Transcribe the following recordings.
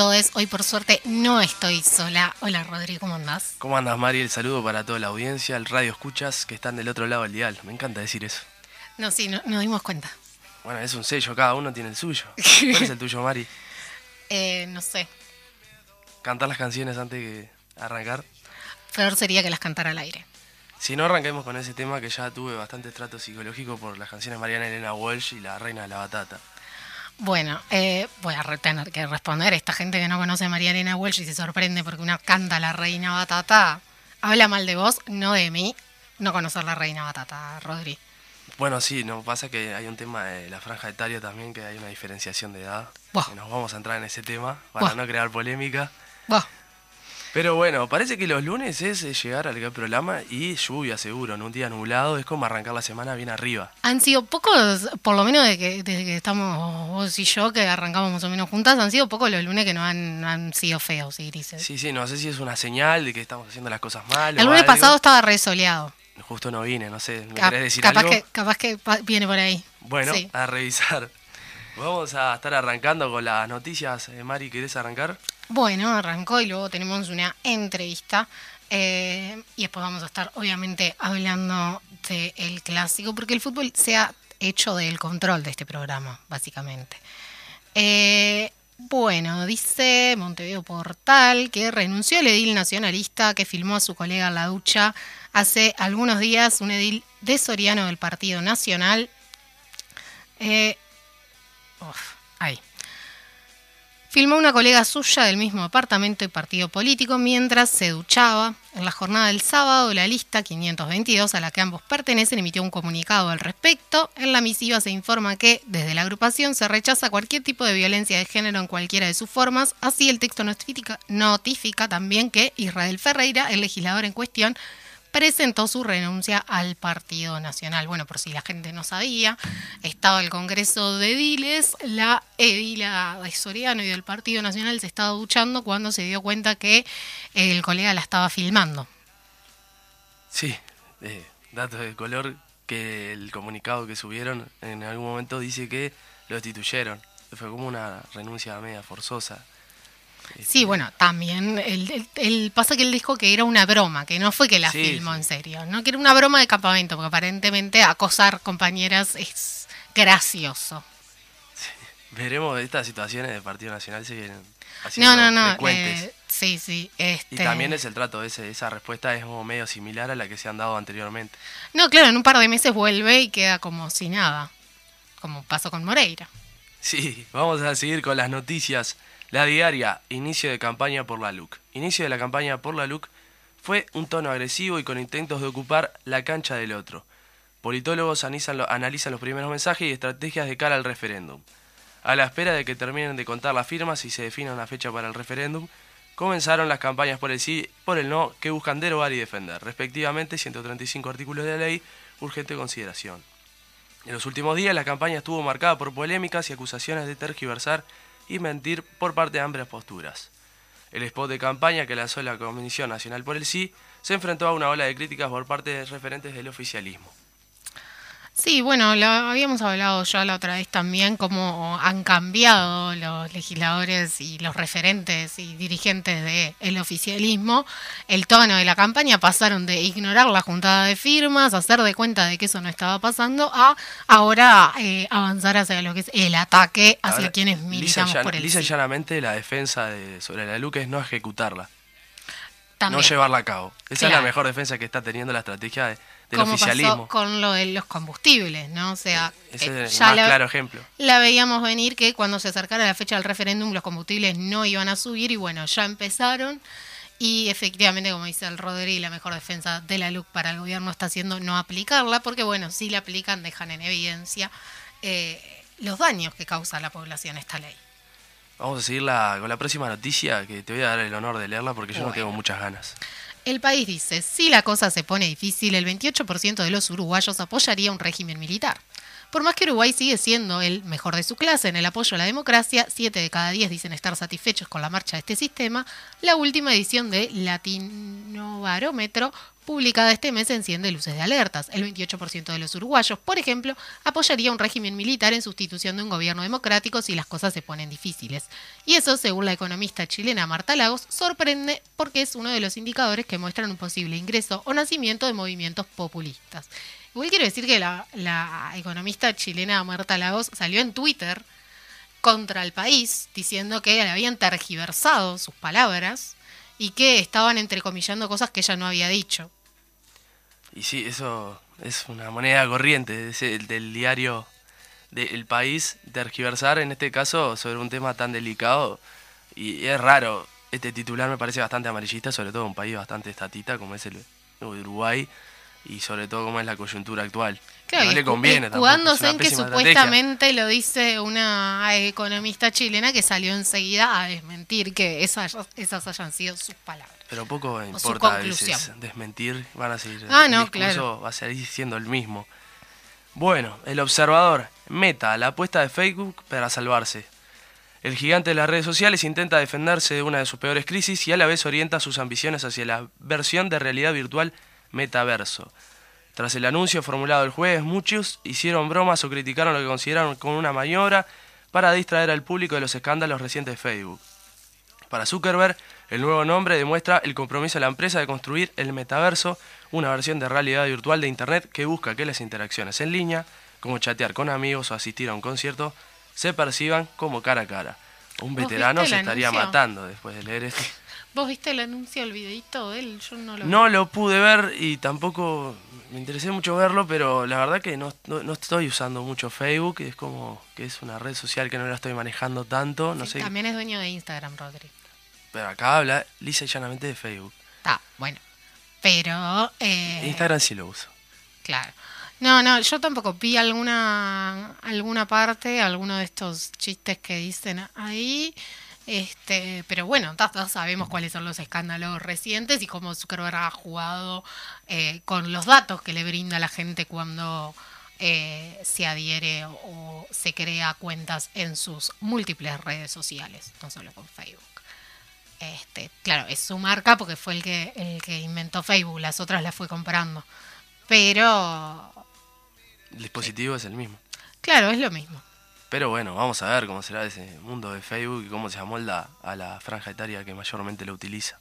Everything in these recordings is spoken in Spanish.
Hoy por suerte no estoy sola. Hola Rodrigo, ¿cómo andás? ¿Cómo andas, Mari? El saludo para toda la audiencia, el radio escuchas que están del otro lado del dial. Me encanta decir eso. No, sí, no- nos dimos cuenta. Bueno, es un sello, cada uno tiene el suyo. ¿Cuál es el tuyo, Mari? Eh, no sé, Cantar las canciones antes de arrancar. peor sería que las cantara al aire. Si no, arranquemos con ese tema que ya tuve bastante trato psicológico por las canciones Mariana Elena Walsh y La Reina de la Batata. Bueno, eh, voy a tener que responder. Esta gente que no conoce a María Elena Walsh y se sorprende porque una canta la reina batata. Habla mal de vos, no de mí. No conocer la reina batata, Rodri. Bueno, sí, no pasa que hay un tema de la franja etaria también, que hay una diferenciación de edad. Nos vamos a entrar en ese tema para no crear polémica. Pero bueno, parece que los lunes es eh, llegar al programa y lluvia seguro, en un día nublado, es como arrancar la semana bien arriba. han sido pocos, por lo menos desde que, desde que estamos vos y yo, que arrancamos más o menos juntas, han sido pocos los lunes que no han, han sido feos y grises. Sí, sí, no sé si es una señal de que estamos haciendo las cosas mal. El lunes pasado estaba re soleado. Justo no vine, no sé, ¿me Cap- querés decir capaz algo? que capaz que viene por ahí. Bueno, Sí. a revisar. Vamos a estar arrancando con las noticias. Eh, Mari, ¿querés arrancar? Bueno, arrancó y luego tenemos una entrevista. eh, y después vamos a estar, obviamente, hablando del clásico, porque el fútbol se ha hecho del control de este programa, básicamente. Eh, bueno, dice Montevideo Portal que renunció el edil nacionalista que filmó a su colega la ducha hace algunos días, un edil de Soriano del Partido Nacional. Uf, ahí. Filmó una colega suya del mismo departamento y partido político mientras se duchaba. En la jornada del sábado, la lista 522, a la que ambos pertenecen, emitió un comunicado al respecto. En la misiva se informa que, desde la agrupación, se rechaza cualquier tipo de violencia de género en cualquiera de sus formas. Así, el texto notifica, notifica también que Israel Ferreira, el legislador en cuestión, presentó su renuncia al Partido Nacional. Bueno, por si la gente no sabía, estaba el Congreso de Ediles, la edila de Soriano y del Partido Nacional se estaba duchando cuando se dio cuenta que el colega la estaba filmando. Sí, eh, datos de color que el comunicado que subieron en algún momento dice que lo destituyeron. Fue como una renuncia media forzosa. Sí, bueno, también el, el- el- pasa que él dijo que era una broma, que no fue que la Sí, filmó sí. en serio, no que era una broma de campamento, porque aparentemente acosar compañeras es gracioso. Veremos estas situaciones del Partido Nacional se vienen haciendo No, no, eh, sí, sí. Y Este... también es el trato, ese, esa respuesta es como medio similar a la que se han dado anteriormente. No, claro, en un par de meses vuelve y queda como si nada. Como pasó con Moreira. Sí, vamos a seguir con las noticias. La diaria, inicio de campaña por la LUC. Inicio de la campaña por la LUC fue un tono agresivo y con intentos de ocupar la cancha del otro. Politólogos analizan, lo- analizan los primeros mensajes y estrategias de cara al referéndum. A la espera de que terminen de contar las firmas y se defina una fecha para el referéndum, comenzaron las campañas por el sí por el no que buscan derogar y defender, respectivamente 135 artículos de la ley, urgente consideración. En los últimos días la campaña estuvo marcada por polémicas y acusaciones de tergiversar y mentir por parte de ambas posturas. El spot de campaña que lanzó la Comisión Nacional por el Sí se enfrentó a una ola de críticas por parte de referentes del oficialismo. Sí, bueno, lo habíamos hablado ya la otra vez también, cómo han cambiado los legisladores y los referentes y dirigentes del oficialismo. El tono de la campaña pasaron de ignorar la juntada de firmas, hacer de cuenta de que eso no estaba pasando, a ahora eh, avanzar hacia lo que es el ataque hacia Ahora, quienes militamos por el lisa y llanamente la defensa de, sobre la LUC es no ejecutarla, También. no llevarla a cabo. Esa es la mejor defensa que está teniendo la estrategia de- del como oficialismo. pasó con lo de los combustibles, ¿no? O sea, Ese eh, es el ya más la- claro ejemplo. La veíamos venir que cuando se acercara la fecha del referéndum los combustibles no iban a subir y bueno, ya empezaron y efectivamente, como dice el Rodri, la mejor defensa de la LUC para el gobierno está siendo no aplicarla porque bueno, si la aplican dejan en evidencia eh, los daños que causa a la población esta ley. Vamos a seguir la- con la próxima noticia que te voy a dar el honor de leerla porque yo no tengo muchas ganas. El país dice, si la cosa se pone difícil, el 28% de los uruguayos apoyaría un régimen militar. Por más que Uruguay sigue siendo el mejor de su clase en el apoyo a la democracia, 7 de cada 10 dicen estar satisfechos con la marcha de este sistema, la última edición de Latino Barómetro, publicada este mes, enciende luces de alertas. El 28% de los uruguayos, por ejemplo, apoyaría un régimen militar en sustitución de un gobierno democrático si las cosas se ponen difíciles. Y eso, según la economista chilena Marta Lagos, sorprende porque es uno de los indicadores que muestran un posible ingreso o nacimiento de movimientos populistas. Igual quiero decir que la, economista chilena Marta Lagos salió en Twitter contra el país diciendo que le habían tergiversado sus palabras y que estaban entrecomillando cosas que ella no había dicho. Y sí, eso es una moneda corriente es el del diario del país tergiversar, en este caso, sobre un tema tan delicado. Y es raro, este titular me parece bastante amarillista, sobre todo en un país bastante estatista como es el Uruguay, y sobre todo como es la coyuntura actual. Claro, no le conviene una en que estrategia. supuestamente lo dice una economista chilena que salió enseguida a desmentir que esas, esas hayan sido sus palabras. Pero poco importa a conclusión. veces desmentir, van a seguir. Ah, no, claro. va a seguir siendo el mismo. Bueno, el observador, Meta, la apuesta de Facebook para salvarse. El gigante de las redes sociales intenta defenderse de una de sus peores crisis y a la vez orienta sus ambiciones hacia la versión de realidad virtual metaverso. Tras el anuncio formulado el jueves, muchos hicieron bromas o criticaron lo que consideraron como una maniobra para distraer al público de los escándalos recientes de Facebook. Para Zuckerberg, el nuevo nombre demuestra el compromiso de la empresa de construir el metaverso, una versión de realidad virtual de Internet que busca que las interacciones en línea, como chatear con amigos o asistir a un concierto, se perciban como cara a cara. Un ¿Vos veterano se estaría anuncio? matando después de leer esto. ¿Vos viste el anuncio, el videito de él? Yo no lo vi. No lo pude ver y tampoco me interesé mucho verlo, pero la verdad que no, no, no estoy usando mucho Facebook, es como que es una red social que no la estoy manejando tanto, no Sí, sé, También es dueño de Instagram, Rodri. Pero acá habla lisa y llanamente de Facebook. Está, bueno. Pero... eh, Instagram sí lo uso. Claro. No, no, yo tampoco vi alguna alguna parte, alguno de estos chistes que dicen ahí. Este, pero bueno, ta- sabemos cuáles son los escándalos recientes y cómo Zuckerberg ha jugado eh, con los datos que le brinda a la gente cuando eh, se adhiere o, o se crea cuentas en sus múltiples redes sociales, no solo con Facebook. Este, claro, es su marca porque fue el que el que inventó Facebook, las otras las fue comprando. Pero El dispositivo es el mismo. claro, es lo mismo. Pero bueno, vamos a ver cómo será ese mundo de Facebook y cómo se amolda a la franja etaria que mayormente lo utiliza.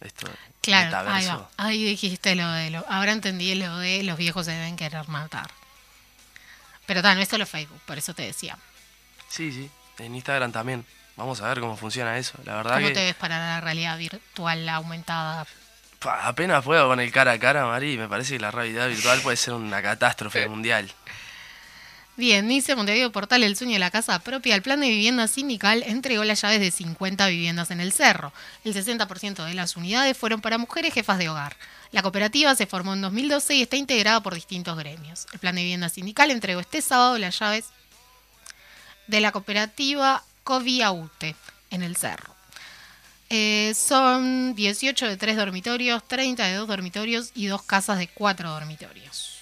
Esto Claro, ahí metaverso. va. Ahí dijiste lo de lo. Ahora entendí lo de los viejos se deben querer matar. Pero tal, no es solo Facebook, por eso te decía. Sí, sí. En Instagram también. Vamos a ver cómo funciona eso. La verdad ¿Cómo que te ves para la realidad virtual aumentada? pa, apenas puedo con el cara a cara, Mari. Me parece que la realidad virtual puede ser una catástrofe mundial. Bien, dice Montevideo Portal El sueño de la casa propia. El plan de vivienda sindical entregó las llaves de 50 viviendas en el cerro. El 60% de las unidades fueron para mujeres jefas de hogar. La cooperativa se formó en 2012 y está integrada por distintos gremios. El plan de vivienda sindical entregó este sábado las llaves de la cooperativa Coviaute en el cerro. Eh, son 18 de 3 dormitorios, 30 de 2 dormitorios y dos casas de 4 dormitorios.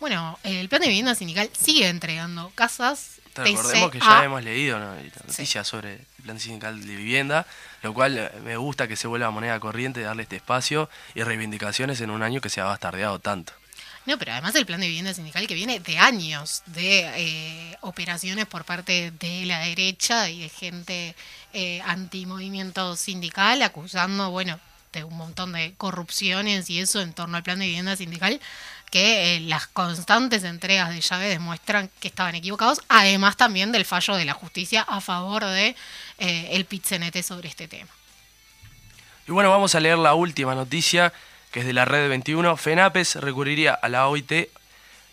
Bueno, el plan de vivienda sindical sigue entregando casas. Recordemos que ya a- hemos leído ¿no? noticias sobre el plan sindical de vivienda, lo cual eh, me gusta que se vuelva moneda corriente, darle este espacio y reivindicaciones en un año que se ha bastardeado tanto. No, pero además el plan de vivienda sindical que viene de años de eh, operaciones por parte de la derecha y de gente eh, antimovimiento sindical acusando, bueno, de un montón de corrupciones y eso en torno al plan de vivienda sindical que eh, las constantes entregas de llave demuestran que estaban equivocados, además también del fallo de la justicia a favor de eh, el PITCNT sobre este tema. Y bueno, vamos a leer la última noticia, que es de la Red 21. FENAPES recurriría a la OIT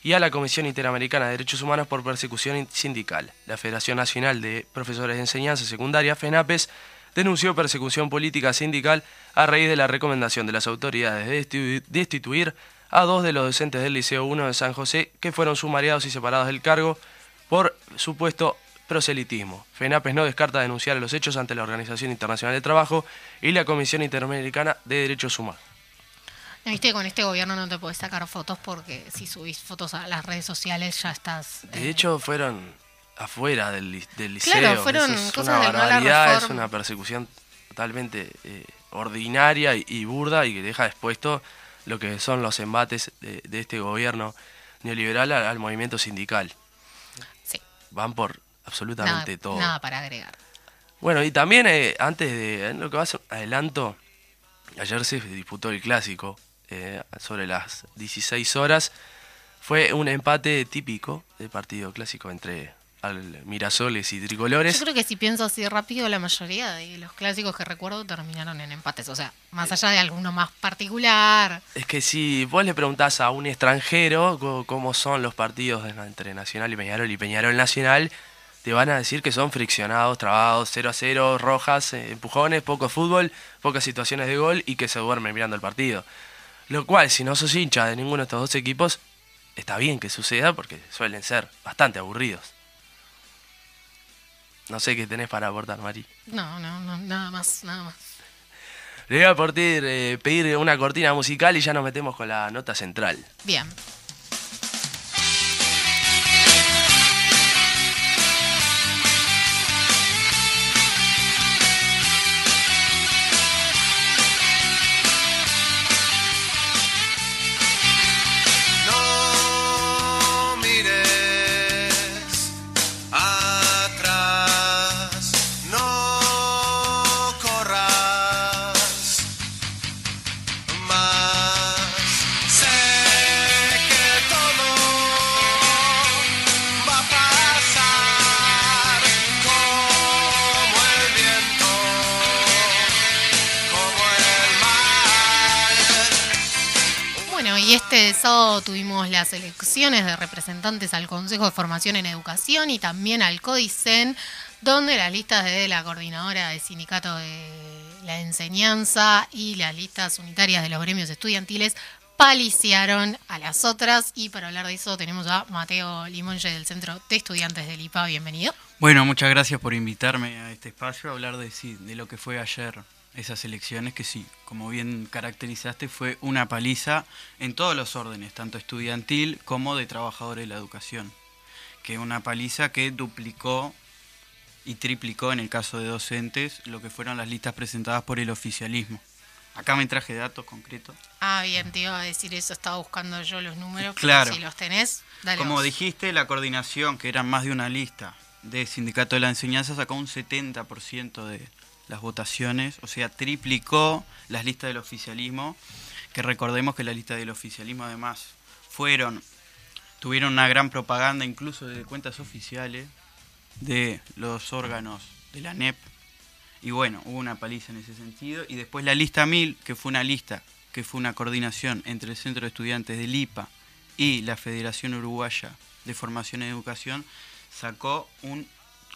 y a la Comisión Interamericana de Derechos Humanos por persecución sindical. La Federación Nacional de Profesores de Enseñanza Secundaria, FENAPES, denunció persecución política sindical a raíz de la recomendación de las autoridades de destitu- destituir a dos de los docentes del Liceo 1 de San José que fueron sumariados y separados del cargo por supuesto proselitismo. FENAPES no descarta denunciar los hechos ante la Organización Internacional de Trabajo y la Comisión Interamericana de Derechos Humanos. ¿No Viste, con este gobierno no te podés sacar fotos porque si subís fotos a las redes sociales ya estás... eh, De hecho, fueron afuera del, del liceo. Claro, fueron es cosas una de mala barbaridad, es una persecución totalmente eh, ordinaria y, y burda y que deja expuesto lo que son los embates de, de este gobierno neoliberal al, al movimiento sindical. sí, Van por nada, absolutamente todo. nada para agregar. Bueno, y también eh, antes de lo que va a ser adelanto, ayer se disputó el clásico eh, sobre las 16 horas. Fue un empate típico de partido clásico entre al Mirasoles y Tricolores. Yo creo que si pienso así rápido, la mayoría de los clásicos que recuerdo terminaron en empates. O sea, más allá de alguno más particular. Es que si vos le preguntás a un extranjero cómo son los partidos entre Nacional y Peñarol y Peñarol Nacional, te van a decir que son friccionados, trabados, 0 a 0, rojas, eh, empujones, poco fútbol, pocas situaciones de gol y que se duermen mirando el partido. Lo cual, si no sos hincha de ninguno de estos dos equipos, está bien que suceda porque suelen ser bastante aburridos. No sé qué tenés para aportar, Mari. No, no, no, nada más, nada más. Le voy a pedir, eh, pedir una cortina musical y ya nos metemos con la nota central. Bien. Y este sábado tuvimos las elecciones de representantes al Consejo de Formación en Educación y también al CODICEN, donde las listas de la coordinadora de sindicato de la enseñanza y las listas unitarias de los gremios estudiantiles paliciaron a las otras. Y para hablar de eso tenemos a Mateo Limonge del Centro de Estudiantes del IPA. Bienvenido. Bueno, muchas gracias por invitarme a este espacio a hablar de, de lo que fue ayer esas elecciones, que sí, como bien caracterizaste, fue una paliza en todos los órdenes, tanto estudiantil como de trabajadores de la educación. Que una paliza que duplicó y triplicó en el caso de docentes lo que fueron las listas presentadas por el oficialismo. Acá me traje datos concretos. Ah, bien, te iba a decir eso, estaba buscando yo los números. Claro. Si los tenés, dale. Como vos. dijiste, la coordinación, que eran más de una lista de Sindicato de la Enseñanza, sacó un 70% de las votaciones, o sea, triplicó las listas del oficialismo, que recordemos que las listas del oficialismo además fueron, tuvieron una gran propaganda incluso de cuentas oficiales de los órganos de la NEP, y bueno, hubo una paliza en ese sentido, y después la lista 1000, que fue una lista, que fue una coordinación entre el Centro de Estudiantes del IPA y la Federación Uruguaya de Formación y Educación, sacó un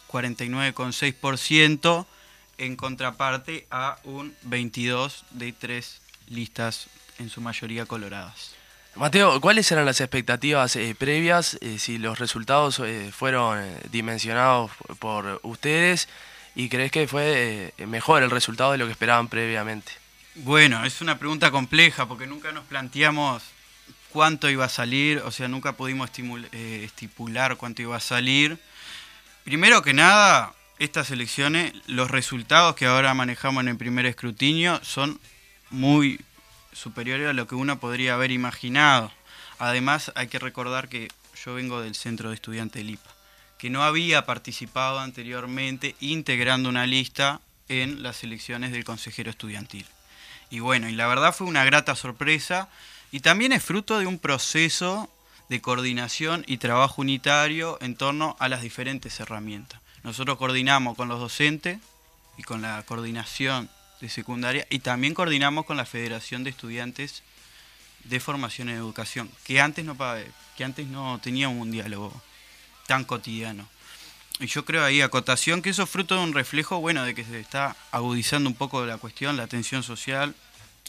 49,6% en contraparte a un 22 de tres listas en su mayoría coloradas. Mateo, ¿cuáles eran las expectativas eh, previas? eh, si los resultados eh, fueron dimensionados por- ustedes y crees que fue mejor el resultado de lo que esperaban previamente. Bueno, es una pregunta compleja porque nunca nos planteamos cuánto iba a salir, o sea, nunca pudimos estipular cuánto iba a salir. Primero que nada, estas elecciones, los resultados que ahora manejamos en el primer escrutinio son muy superiores a lo que uno podría haber imaginado. Además, hay que recordar que yo vengo del centro de estudiantes del IPA, que no había participado anteriormente integrando una lista en las elecciones del consejero estudiantil. Y bueno, y la verdad fue una grata sorpresa y también es fruto de un proceso de coordinación y trabajo unitario en torno a las diferentes herramientas. Nosotros coordinamos con los docentes y con la coordinación de secundaria y también coordinamos con la Federación de Estudiantes de Formación en Educación, que antes no, que antes no teníamos un diálogo tan cotidiano. Y yo creo ahí, acotación, que eso es fruto de un reflejo, bueno, de que se está agudizando un poco la cuestión, la tensión social,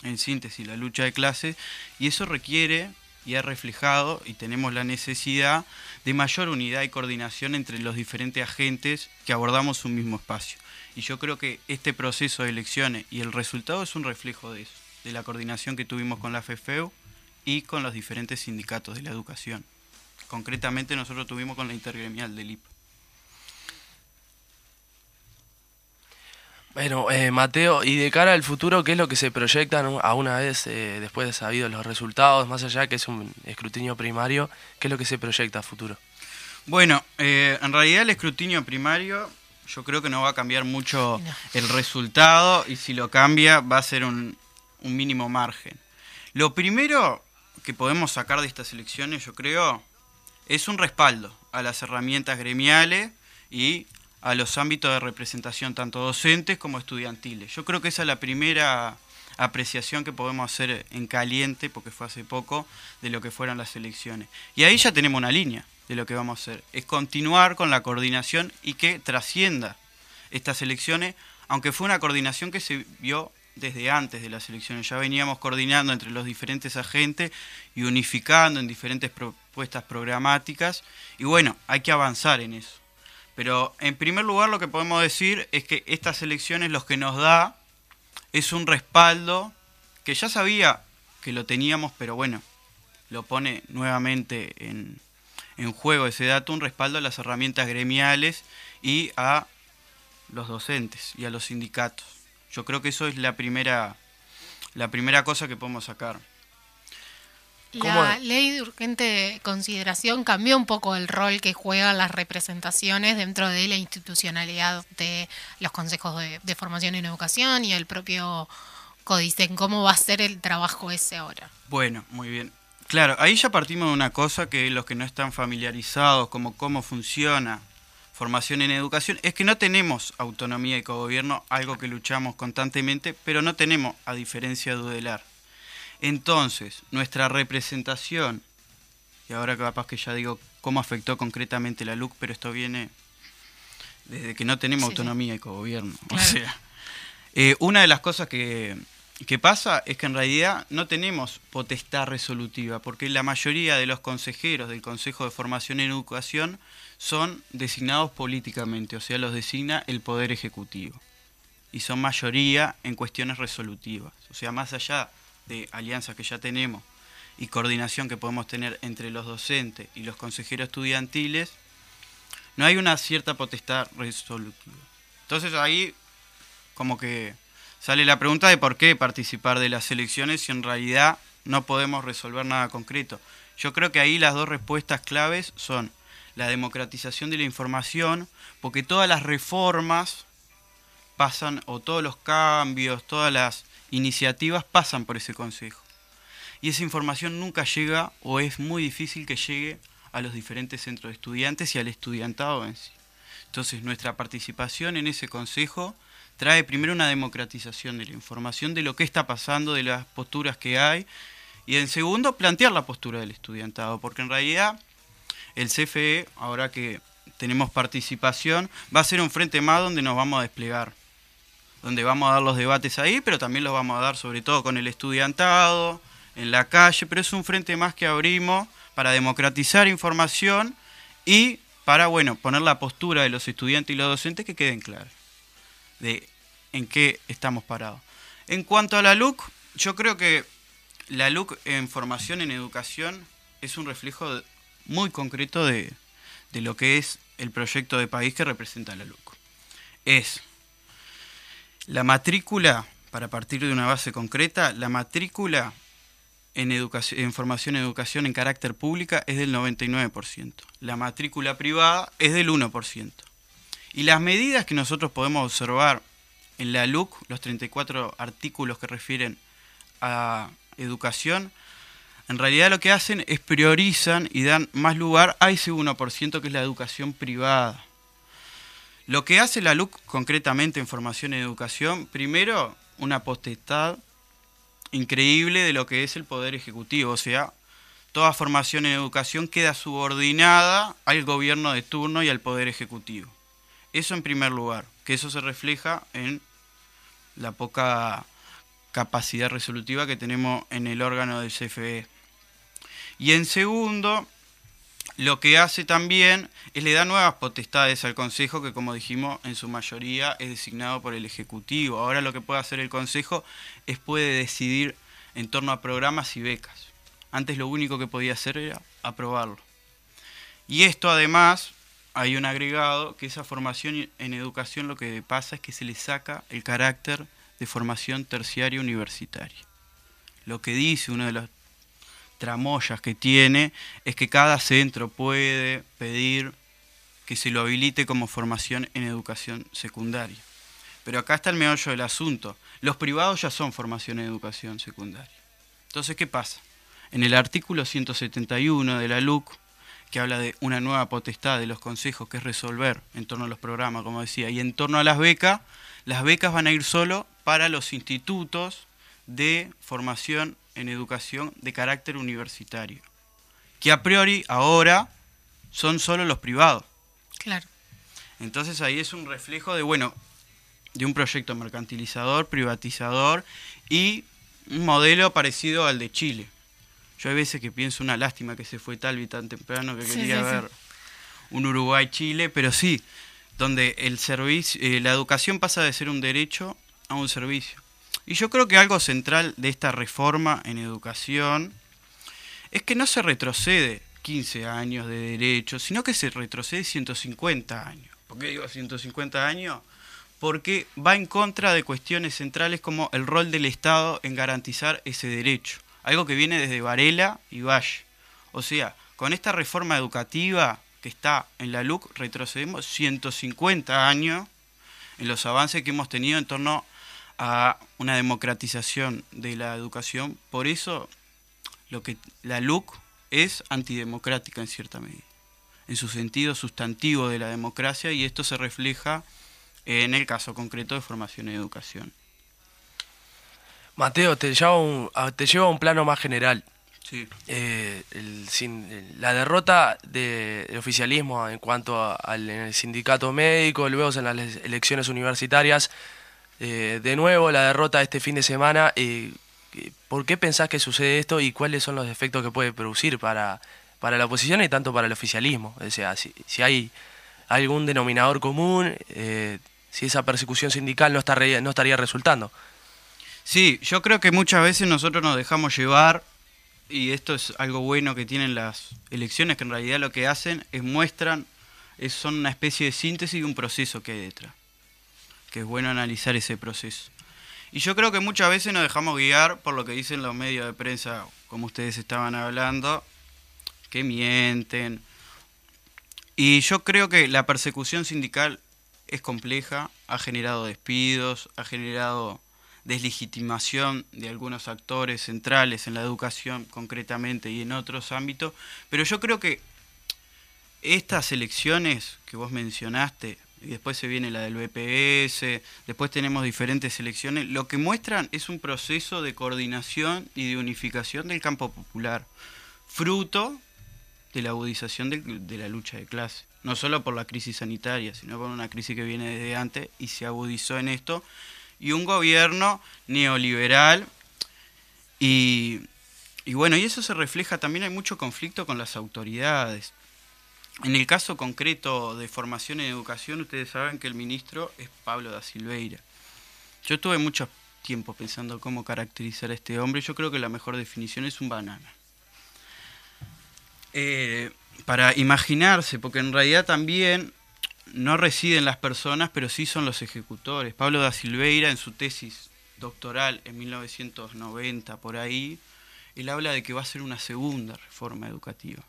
en síntesis, la lucha de clases, y eso requiere y ha reflejado, y tenemos la necesidad de mayor unidad y coordinación entre los diferentes agentes que abordamos un mismo espacio. Y yo creo que este proceso de elecciones y el resultado es un reflejo de eso, de la coordinación que tuvimos con la FFEU y con los diferentes sindicatos de la educación. Concretamente nosotros tuvimos con la intergremial del IPA. Bueno, eh, Mateo, y de cara al futuro, ¿qué es lo que se proyecta a una vez eh, después de sabidos los resultados, más allá que es un escrutinio primario, qué es lo que se proyecta a futuro? Bueno, eh, en realidad el escrutinio primario yo creo que no va a cambiar mucho No. el resultado y si lo cambia va a ser un, un mínimo margen. Lo primero que podemos sacar de estas elecciones yo creo es un respaldo a las herramientas gremiales y a los ámbitos de representación tanto docentes como estudiantiles. Yo creo que esa es la primera apreciación que podemos hacer en caliente, porque fue hace poco, de lo que fueron las elecciones. Y ahí ya tenemos una línea de lo que vamos a hacer. Es continuar con la coordinación y que trascienda estas elecciones, aunque fue una coordinación que se vio desde antes de las elecciones. Ya veníamos coordinando entre los diferentes agentes y unificando en diferentes propuestas programáticas. Y bueno, hay que avanzar en eso. Pero en primer lugar lo que podemos decir es que estas elecciones los que nos da es un respaldo que ya sabía que lo teníamos, pero bueno, lo pone nuevamente en, en juego ese dato, un respaldo a las herramientas gremiales y a los docentes y a los sindicatos. Yo creo que eso es la primera, la primera cosa que podemos sacar. ¿Cómo La ley de urgente consideración cambió un poco el rol que juegan las representaciones dentro de la institucionalidad de los consejos de, de formación en educación y el propio Codicen. ¿Cómo va a ser el trabajo ese ahora? Bueno, muy bien. Claro, ahí ya partimos de una cosa que los que no están familiarizados como cómo funciona formación en educación es que no tenemos autonomía y cogobierno, algo que luchamos constantemente, pero no tenemos a diferencia de UDELAR. Entonces, nuestra representación, y ahora capaz que ya digo cómo afectó concretamente la LUC, pero esto viene desde que no tenemos Sí, autonomía y cogobierno. O sea, eh, una de las cosas que, que pasa es que en realidad no tenemos potestad resolutiva, porque la mayoría de los consejeros del Consejo de Formación en Educación son designados políticamente, o sea, los designa el Poder Ejecutivo. Y son mayoría en cuestiones resolutivas. O sea, más allá de alianzas que ya tenemos y coordinación que podemos tener entre los docentes y los consejeros estudiantiles, no hay una cierta potestad resolutiva. Entonces ahí como que sale la pregunta de por qué participar de las elecciones si en realidad no podemos resolver nada concreto. Yo creo que ahí las dos respuestas claves son la democratización de la información, porque todas las reformas pasan, o todos los cambios, todas las iniciativas pasan por ese consejo. Y esa información nunca llega o es muy difícil que llegue a los diferentes centros de estudiantes y al estudiantado en sí. Entonces nuestra participación en ese consejo trae primero una democratización de la información, de lo que está pasando, de las posturas que hay, y en segundo plantear la postura del estudiantado, porque en realidad el CFE, ahora que tenemos participación, va a ser un frente más donde nos vamos a desplegar, donde vamos a dar los debates ahí, pero también los vamos a dar sobre todo con el estudiantado, en la calle, pero es un frente más que abrimos para democratizar información y para, bueno, poner la postura de los estudiantes y los docentes que queden claras de en qué estamos parados. En cuanto a la LUC, yo creo que la LUC en formación en educación es un reflejo muy concreto de, de lo que es el proyecto de país que representa la LUC. Es la matrícula, para partir de una base concreta, la matrícula en, educación, en formación educación en carácter pública es del 99%. La matrícula privada es del 1%. Y las medidas que nosotros podemos observar en la LUC, los 34 artículos que refieren a educación, en realidad lo que hacen es priorizan y dan más lugar a ese 1% que es la educación privada. Lo que hace la LUC concretamente en formación y educación, primero, una potestad increíble de lo que es el poder ejecutivo, o sea, toda formación en educación queda subordinada al gobierno de turno y al poder ejecutivo. Eso en primer lugar, que eso se refleja en la poca capacidad resolutiva que tenemos en el órgano del CFE. Y en segundo, lo que hace también es le da nuevas potestades al Consejo, que como dijimos, en su mayoría es designado por el Ejecutivo. Ahora lo que puede hacer el Consejo es puede decidir en torno a programas y becas. Antes lo único que podía hacer era aprobarlo. Y esto además, hay un agregado, que esa formación en educación lo que pasa es que se le saca el carácter de formación terciaria universitaria. Lo que dice uno de los tramoyas que tiene es que cada centro puede pedir que se lo habilite como formación en educación secundaria. Pero acá está el meollo del asunto. Los privados ya son formación en educación secundaria. Entonces, ¿qué pasa? En el artículo 171 de la LUC, que habla de una nueva potestad de los consejos, que es resolver en torno a los programas, como decía, y en torno a las becas, las becas van a ir solo para los institutos de formación en educación de carácter universitario, que a priori ahora son solo los privados. Claro. Entonces ahí es un reflejo de, bueno, de un proyecto mercantilizador, privatizador y un modelo parecido al de Chile. Yo hay veces que pienso una lástima que se fue Talvi tan temprano que Sí, quería sí, sí. ver un Uruguay-Chile, pero sí, donde el servicio, eh, la educación pasa de ser un derecho a un servicio. Y yo creo que algo central de esta reforma en educación es que no se retrocede 15 años de derecho, sino que se retrocede 150 años. ¿Por qué digo 150 años? Porque va en contra de cuestiones centrales como el rol del Estado en garantizar ese derecho. Algo que viene desde Varela y Valle. O sea, con esta reforma educativa que está en la LUC, retrocedemos 150 años en los avances que hemos tenido en torno a una democratización de la educación. Por eso lo que la LUC es antidemocrática en cierta medida, en su sentido sustantivo de la democracia y esto se refleja en el caso concreto de formación y educación. Mateo, te llevo a un, te llevo a un plano más general. Sí. Eh, el sin- la derrota de- del oficialismo en cuanto a- al sindicato médico, luego en las le- elecciones universitarias, eh, de nuevo la derrota este fin de semana. eh, eh, ¿Por qué pensás que sucede esto y cuáles son los efectos que puede producir para, para la oposición y tanto para el oficialismo? O sea, si, si hay algún denominador común, si esa persecución sindical no, está re- no estaría resultando. Sí, yo creo que muchas veces nosotros nos dejamos llevar y esto es algo bueno que tienen las elecciones, que en realidad lo que hacen es muestran, es, son una especie de síntesis de un proceso que hay detrás, que es bueno analizar ese proceso. Y yo creo que muchas veces nos dejamos guiar por lo que dicen los medios de prensa, como ustedes estaban hablando, que mienten. Y yo creo que la persecución sindical es compleja, ha generado despidos, ha generado deslegitimación de algunos actores centrales en la educación concretamente y en otros ámbitos, pero yo creo que estas elecciones que vos mencionaste, y después se viene la del BPS, después tenemos diferentes elecciones, lo que muestran es un proceso de coordinación y de unificación del campo popular, fruto de la agudización de, la lucha de clase, no solo por la crisis sanitaria, sino por una crisis que viene desde antes y se agudizó en esto, y un gobierno neoliberal y bueno, y eso se refleja también, hay mucho conflicto con las autoridades. En el caso concreto de formación en educación, ustedes saben que el ministro es Pablo da Silveira. Yo tuve mucho tiempo pensando cómo caracterizar a este hombre, yo creo que la mejor definición es un banana. Eh, para imaginarse, porque en realidad también no residen las personas, pero sí son los ejecutores. Pablo da Silveira, en su tesis doctoral en 1990, por ahí, él habla de que va a ser una segunda reforma educativa.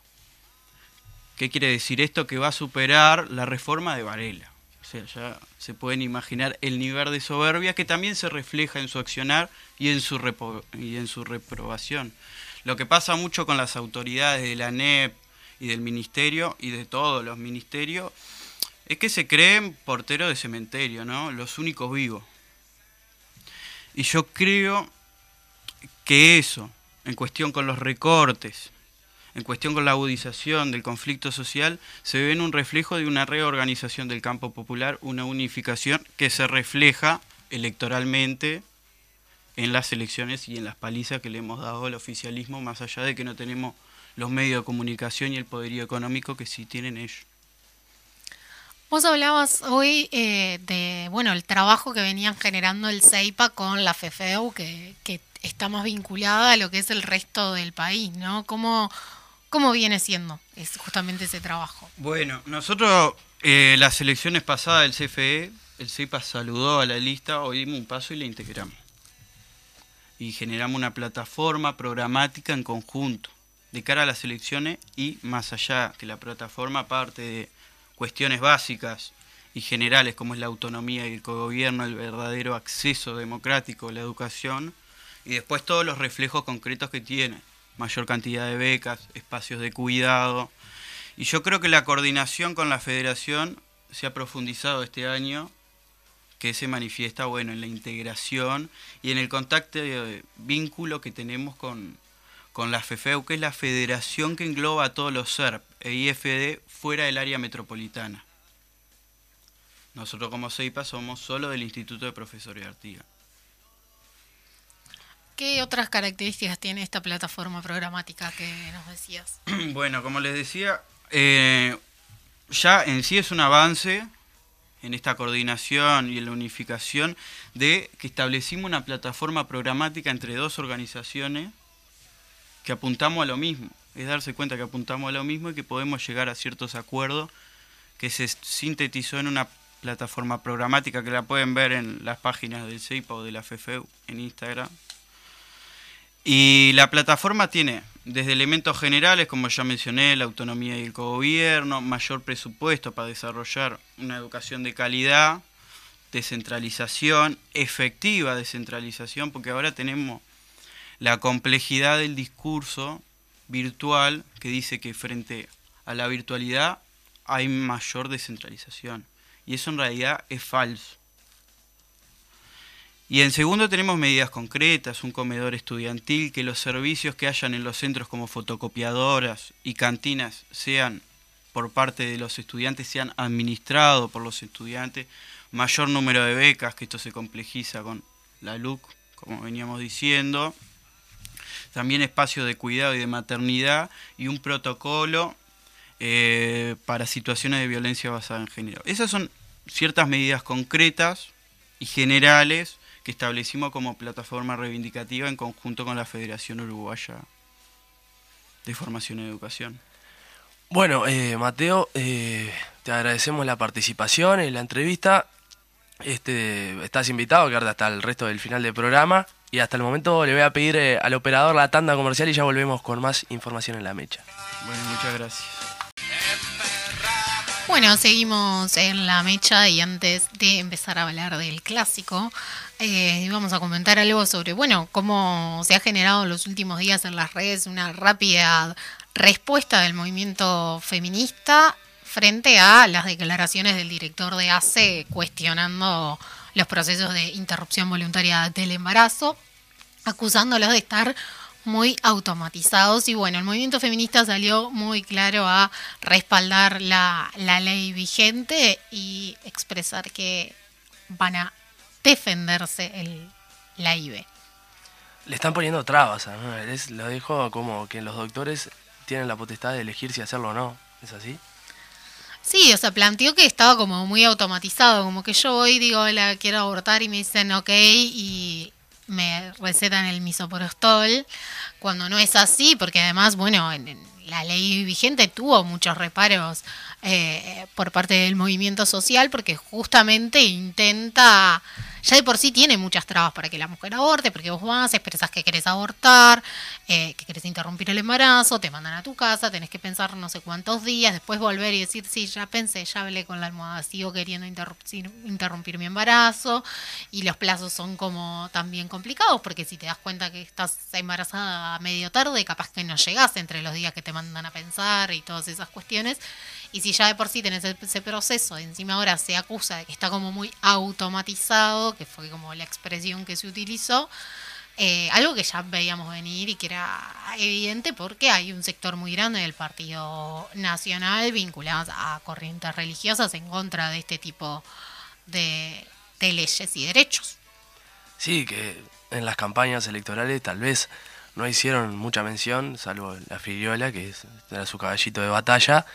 ¿Qué quiere decir esto? Que va a superar la reforma de Varela. O sea, ya se pueden imaginar el nivel de soberbia que también se refleja en su accionar y en su, y en su reprobación. Lo que pasa mucho con las autoridades de la NEP y del ministerio y de todos los ministerios es que se creen porteros de cementerio, ¿no? Los únicos vivos. Y yo creo que eso, en cuestión con los recortes, en cuestión con la agudización del conflicto social, se ve en un reflejo de una reorganización del campo popular, una unificación que se refleja electoralmente en las elecciones y en las palizas que le hemos dado al oficialismo, más allá de que no tenemos los medios de comunicación y el poderío económico que sí tienen ellos. Vos hablabas hoy eh, de, bueno, el trabajo que venían generando el CEIPA con la FEFEU, que, que está más vinculada a lo que es el resto del país, ¿no? ¿Cómo, cómo viene siendo es justamente ese trabajo? Bueno, nosotros, eh, las elecciones pasadas del CFE, el CEIPA saludó a la lista, hoy dimos un paso y la integramos. Y generamos una plataforma programática en conjunto, de cara a las elecciones y más allá, que la plataforma, aparte de cuestiones básicas y generales como es la autonomía y el cogobierno, el verdadero acceso democrático la educación, y después todos los reflejos concretos que tiene, mayor cantidad de becas, espacios de cuidado, y yo creo que la coordinación con la federación se ha profundizado este año, que se manifiesta bueno en la integración y en el contacto de vínculo que tenemos con, con la FEFEU, que es la federación que engloba a todos los SERP e IFD fuera del área metropolitana. Nosotros como CEIPA somos solo del Instituto de Profesores de Artigas. ¿Qué otras características tiene esta plataforma programática que nos decías? Bueno, como les decía, eh, ya en sí es un avance en esta coordinación y en la unificación de que establecimos una plataforma programática entre dos organizaciones que apuntamos a lo mismo. Es darse cuenta que apuntamos a lo mismo y que podemos llegar a ciertos acuerdos que se sintetizó en una plataforma programática que la pueden ver en las páginas del CEIPA o de la FFU en Instagram. Y la plataforma tiene desde elementos generales, como ya mencioné, la autonomía y el cogobierno, mayor presupuesto para desarrollar una educación de calidad, descentralización, efectiva descentralización, porque ahora tenemos la complejidad del discurso virtual que dice que frente a la virtualidad hay mayor descentralización. Y eso en realidad es falso. Y en segundo tenemos medidas concretas, un comedor estudiantil, que los servicios que hayan en los centros como fotocopiadoras y cantinas sean por parte de los estudiantes, sean administrados por los estudiantes, mayor número de becas, que esto se complejiza con la LUC, como veníamos diciendo, también espacios de cuidado y de maternidad y un protocolo eh, para situaciones de violencia basada en género. Esas son ciertas medidas concretas y generales que establecimos como plataforma reivindicativa en conjunto con la Federación Uruguaya de Formación y Educación. Bueno, eh, Mateo, eh, te agradecemos la participación en la entrevista. Este, estás invitado a quedarte hasta el resto del final del programa. Y hasta el momento le voy a pedir eh, al operador la tanda comercial y ya volvemos con más información en la mecha. Bueno, muchas gracias. Bueno, seguimos en la mecha y antes de empezar a hablar del clásico, eh, vamos a comentar algo sobre, bueno, cómo se ha generado en los últimos días en las redes una rápida respuesta del movimiento feminista frente a las declaraciones del director de ACE cuestionando los procesos de interrupción voluntaria del embarazo, acusándolos de estar muy automatizados. Y bueno, el movimiento feminista salió muy claro a respaldar la, la ley vigente y expresar que van a defenderse el, la IBE. Le están poniendo trabas, ¿no? Es- lo dijo como que los doctores tienen la potestad de elegir si hacerlo o no. ¿Es así? Sí, o sea, planteó que estaba como muy automatizado, como que yo voy, digo, hola, quiero abortar y me dicen ok y me recetan el misoprostol, cuando no es así, porque además, bueno, en, en la ley vigente tuvo muchos reparos eh, por parte del movimiento social, porque justamente intenta ya de por sí tiene muchas trabas para que la mujer aborte, porque vos vas, expresas que querés abortar, eh, que querés interrumpir el embarazo, te mandan a tu casa, tenés que pensar no sé cuántos días, después volver y decir, sí, ya pensé, ya hablé con la almohada, sigo queriendo interrumpir, interrumpir mi embarazo, y los plazos son como también complicados, porque si te das cuenta que estás embarazada a medio tarde, capaz que no llegás entre los días que te mandan a pensar y todas esas cuestiones. Y si ya de por sí tenés ese proceso, encima ahora se acusa de que está como muy automatizado, que fue como la expresión que se utilizó, eh, algo que ya veíamos venir y que era evidente porque hay un sector muy grande del Partido Nacional vinculado a corrientes religiosas en contra de este tipo de, leyes y derechos. Sí, que en las campañas electorales tal vez no hicieron mucha mención, salvo la Firiola, que era su caballito de batalla,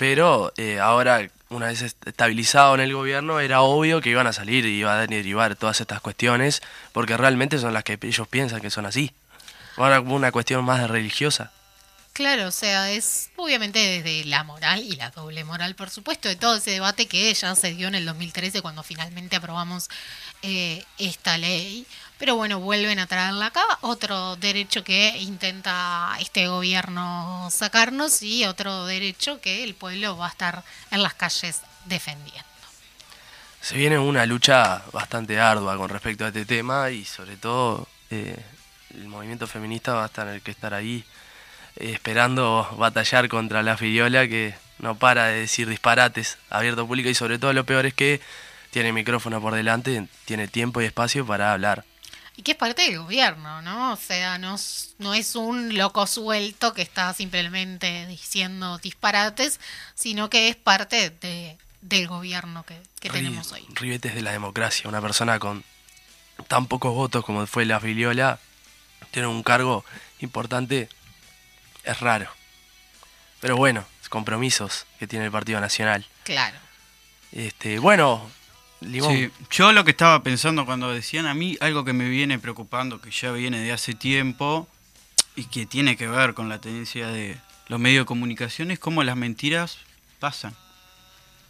pero eh, ahora, una vez est- estabilizado en el gobierno, era obvio que iban a salir y iban a derivar todas estas cuestiones, porque realmente son las que ellos piensan que son así. Ahora como una cuestión más religiosa. Claro, o sea, es obviamente desde la moral y la doble moral, por supuesto, de todo ese debate que ya se dio en el 2013 cuando finalmente aprobamos eh, esta ley. Pero bueno, vuelven a traerla acá. Otro derecho que intenta este gobierno sacarnos y otro derecho que el pueblo va a estar en las calles defendiendo. Se viene una lucha bastante ardua con respecto a este tema y sobre todo eh, el movimiento feminista va a tener que estar ahí eh, esperando batallar contra la Firiola que no para de decir disparates abierto público y sobre todo lo peor es que tiene micrófono por delante, tiene tiempo y espacio para hablar. Y que es parte del gobierno, ¿no? O sea, no, es- no es un loco suelto que está simplemente diciendo disparates, sino que es parte de, del gobierno que, que tenemos hoy. Ribetes de la democracia, una persona con tan pocos votos como fue la Filiola, tiene un cargo importante, es raro. Pero bueno, compromisos que tiene el Partido Nacional. Claro. Este, bueno, Limón, Sí, yo lo que estaba pensando cuando decían a mí algo que me viene preocupando, que ya viene de hace tiempo y que tiene que ver con la tendencia de los medios de comunicación, es cómo las mentiras pasan.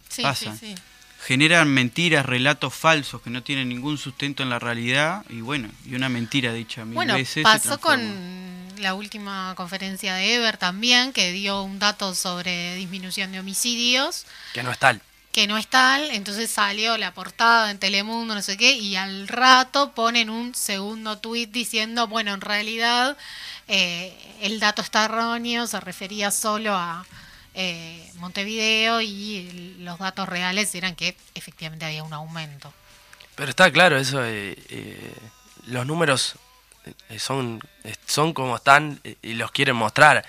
Sí, Pasa. sí, sí. Generan mentiras, relatos falsos que no tienen ningún sustento en la realidad y bueno, y una mentira dicha mil Bueno, veces. pasó con la última conferencia de Ever también, que dio un dato sobre disminución de homicidios. que no es tal. Que no es tal, entonces salió la portada en Telemundo, no sé qué, y al rato ponen un segundo tuit diciendo, bueno, en realidad eh, el dato está erróneo, se refería solo a eh, Montevideo y los datos reales eran que efectivamente había un aumento. Pero está claro, eso, eh, eh, los números eh, son, son como están y los quieren mostrar.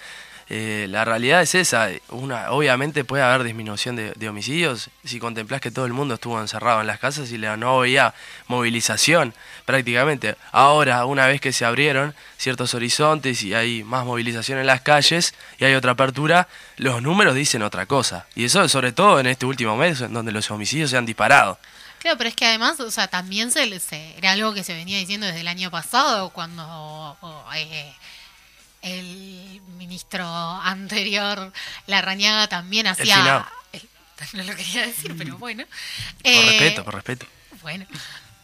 Eh, la realidad es esa, eh, una, obviamente puede haber disminución de, homicidios si contemplás que todo el mundo estuvo encerrado en las casas y no había movilización prácticamente. Ahora, una vez que se abrieron ciertos horizontes y hay más movilización en las calles y hay otra apertura, los números dicen otra cosa. Y eso sobre todo en este último mes, en donde los homicidios se han disparado. Claro, pero es que además, o sea, también se, se- era algo que se venía diciendo desde el año pasado, cuando eh, el ministro anterior, Larrañaga, también hacía... no lo quería decir, pero bueno. Por Eh, respeto, por respeto. Bueno.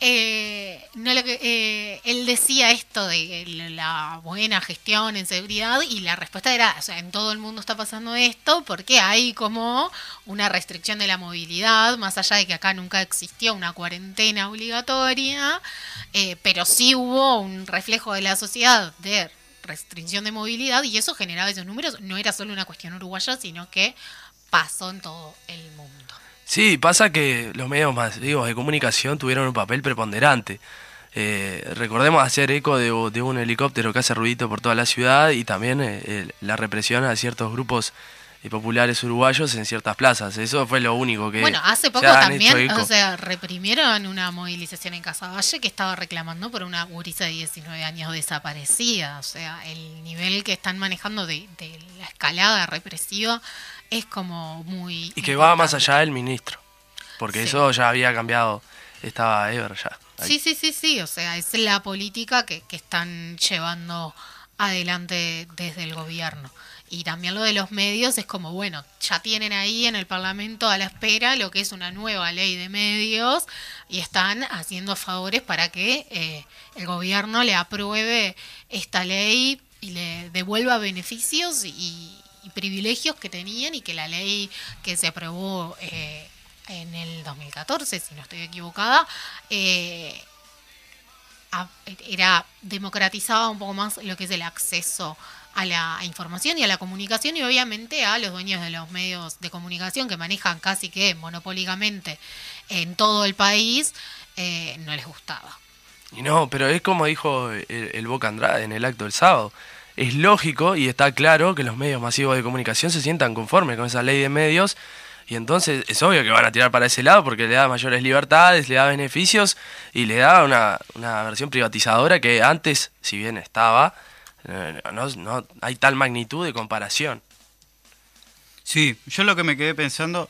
Eh, no lo que, eh, él decía esto de la buena gestión en seguridad y la respuesta era, o sea, en todo el mundo está pasando esto porque hay como una restricción de la movilidad, más allá de que acá nunca existió una cuarentena obligatoria, eh, pero sí hubo un reflejo de la sociedad de restricción de movilidad y eso generaba esos números. No era solo una cuestión uruguaya, sino que pasó en todo el mundo. Sí, pasa que los medios masivos de comunicación tuvieron un papel preponderante. Eh, recordemos hacer eco de, un helicóptero que hace ruidito por toda la ciudad y también eh, la represión a ciertos grupos eh, populares uruguayos en ciertas plazas. Eso fue lo único que Bueno, hace poco también, o sea, reprimieron una movilización en Casaballe que estaba reclamando por una gurisa de 19 años desaparecida. O sea, el nivel que están manejando de, de la escalada represiva es como muy... y que va más allá del ministro, porque Sí. eso ya había cambiado, estaba Ever ya. ahí. Sí, sí, sí, sí, o sea, es la política que, que están llevando adelante desde el gobierno. Y también lo de los medios es como, bueno, ya tienen ahí en el Parlamento a la espera lo que es una nueva ley de medios y están haciendo favores para que eh, el gobierno le apruebe esta ley y le devuelva beneficios y, privilegios que tenían y que la ley que se aprobó eh, en el 2014, si no estoy equivocada, eh, a- era democratizaba un poco más lo que es el acceso a la información y a la comunicación y obviamente a los dueños de los medios de comunicación que manejan casi que monopólicamente en todo el país, eh, no les gustaba. Y no, pero es como dijo el, el Boca Andrade en el acto del sábado. Es lógico y está claro que los medios masivos de comunicación se sientan conformes con esa ley de medios y entonces es obvio que van a tirar para ese lado porque le da mayores libertades, le da beneficios y le da una, una versión privatizadora que antes, si bien estaba, no, no hay tal magnitud de comparación. Sí, yo lo que me quedé pensando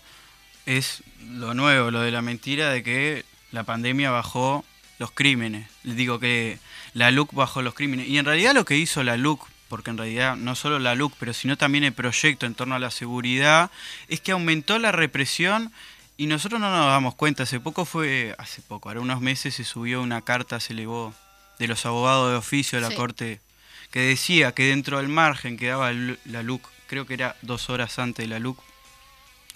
es lo nuevo, lo de la mentira de que la pandemia bajó los crímenes. Les digo que la LUC bajó los crímenes. Y en realidad lo que hizo la LUC, porque en realidad no solo la LUC, pero sino también el proyecto en torno a la seguridad, es que aumentó la represión y nosotros no nos damos cuenta. Hace poco fue, hace poco, ahora unos meses se subió una carta, se elevó de los abogados de oficio de la Sí. Corte, que decía que dentro del margen que daba la LUC, creo que era dos horas antes de la LUC,